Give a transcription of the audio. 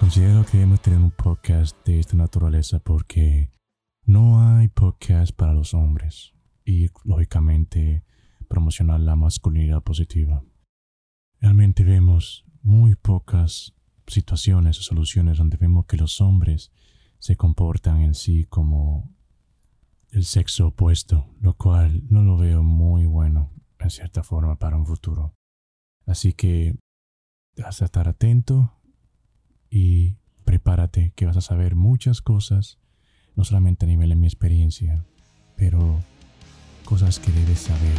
considero que debemos tener un podcast de esta naturaleza porque no hay podcast para los hombres y lógicamente promocionar la masculinidad positiva. Realmente vemos muy pocas situaciones o soluciones donde vemos que los hombres se comportan en sí como el sexo opuesto, lo cual no lo veo muy bueno en cierta forma para un futuro. Así que vas a estar atento y prepárate que vas a saber muchas cosas, no solamente a nivel de mi experiencia, pero cosas que debes saber.